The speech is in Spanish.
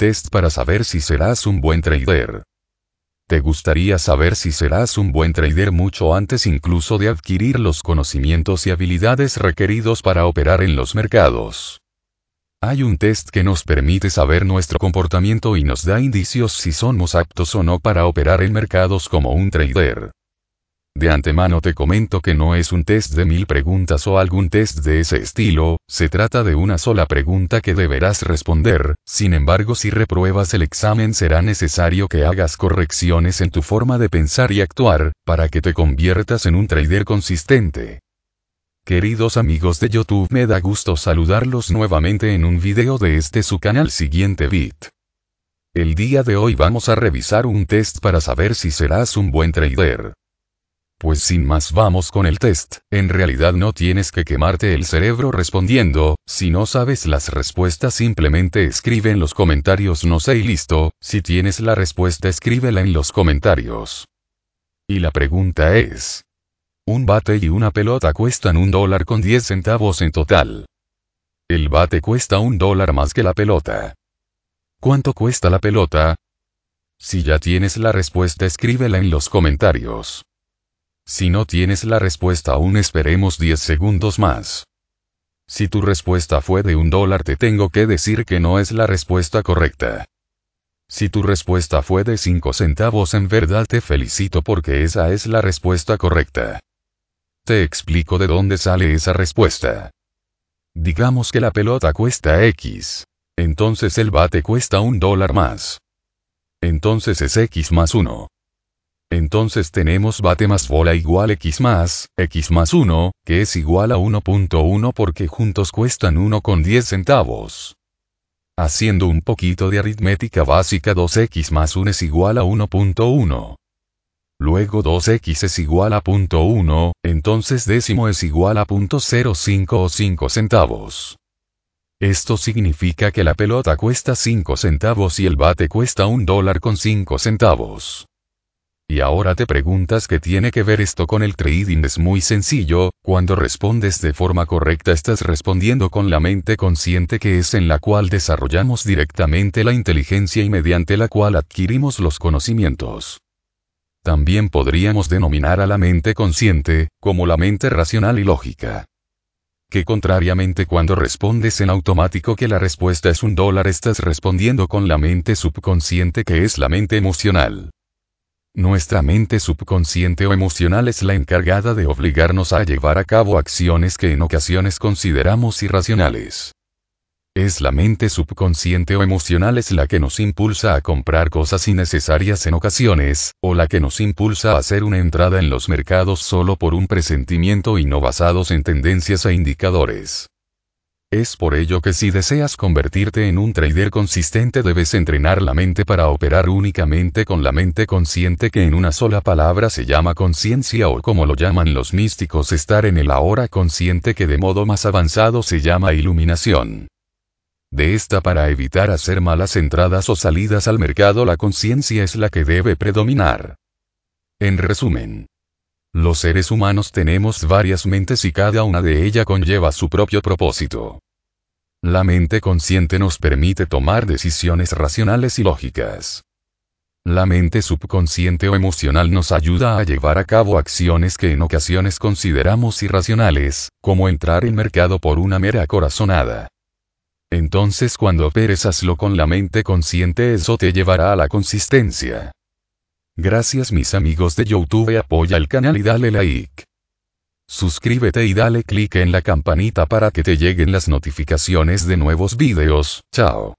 Test para saber si serás un buen trader. ¿Te gustaría saber si serás un buen trader mucho antes incluso de adquirir los conocimientos y habilidades requeridos para operar en los mercados? Hay un test que nos permite saber nuestro comportamiento y nos da indicios si somos aptos o no para operar en mercados como un trader. De antemano te comento que no es un test de mil preguntas o algún test de ese estilo, se trata de una sola pregunta que deberás responder, sin embargo si repruebas el examen será necesario que hagas correcciones en tu forma de pensar y actuar, para que te conviertas en un trader consistente. Queridos amigos de YouTube me da gusto saludarlos nuevamente en un video de este su canal siguiente bit. El día de hoy vamos a revisar un test para saber si serás un buen trader. Pues sin más vamos con el test, en realidad no tienes que quemarte el cerebro respondiendo, si no sabes las respuestas simplemente escribe en los comentarios no sé y listo, si tienes la respuesta escríbela en los comentarios. Y la pregunta es, un bate y una pelota cuestan un dólar con 10 centavos en total. El bate cuesta un dólar más que la pelota. ¿Cuánto cuesta la pelota? Si ya tienes la respuesta escríbela en los comentarios. Si no tienes la respuesta aún esperemos 10 segundos más. Si tu respuesta fue de un dólar te tengo que decir que no es la respuesta correcta. Si tu respuesta fue de 5 centavos en verdad te felicito porque esa es la respuesta correcta. Te explico de dónde sale esa respuesta. Digamos que la pelota cuesta X. Entonces el bate cuesta un dólar más. Entonces es X más 1. Entonces tenemos bate más bola igual X más, X más 1, que es igual a 1.1 porque juntos cuestan 1 con 10 centavos. Haciendo un poquito de aritmética básica 2x más 1 es igual a 1.1. Luego 2x es igual a .1, entonces décimo es igual a .05 o 5 centavos. Esto significa que la pelota cuesta 5 centavos y el bate cuesta un dólar con 5 centavos. Y ahora te preguntas qué tiene que ver esto con el trading es muy sencillo, cuando respondes de forma correcta estás respondiendo con la mente consciente que es en la cual desarrollamos directamente la inteligencia y mediante la cual adquirimos los conocimientos. También podríamos denominar a la mente consciente, como la mente racional y lógica. Que contrariamente cuando respondes en automático que la respuesta es un dólar estás respondiendo con la mente subconsciente que es la mente emocional. Nuestra mente subconsciente o emocional es la encargada de obligarnos a llevar a cabo acciones que en ocasiones consideramos irracionales. Es la mente subconsciente o emocional es la que nos impulsa a comprar cosas innecesarias en ocasiones, o la que nos impulsa a hacer una entrada en los mercados solo por un presentimiento y no basados en tendencias e indicadores. Es por ello que si deseas convertirte en un trader consistente debes entrenar la mente para operar únicamente con la mente consciente que en una sola palabra se llama conciencia o como lo llaman los místicos estar en el ahora consciente que de modo más avanzado se llama iluminación. De esta para evitar hacer malas entradas o salidas al mercado la conciencia es la que debe predominar. En resumen, los seres humanos tenemos varias mentes y cada una de ellas conlleva su propio propósito. La mente consciente nos permite tomar decisiones racionales y lógicas. La mente subconsciente o emocional nos ayuda a llevar a cabo acciones que en ocasiones consideramos irracionales, como entrar en mercado por una mera corazonada. Entonces cuando operes hazlo con la mente consciente eso te llevará a la consistencia. Gracias mis amigos de YouTube apoya el canal y dale like. Suscríbete y dale click en la campanita para que te lleguen las notificaciones de nuevos videos. Chao.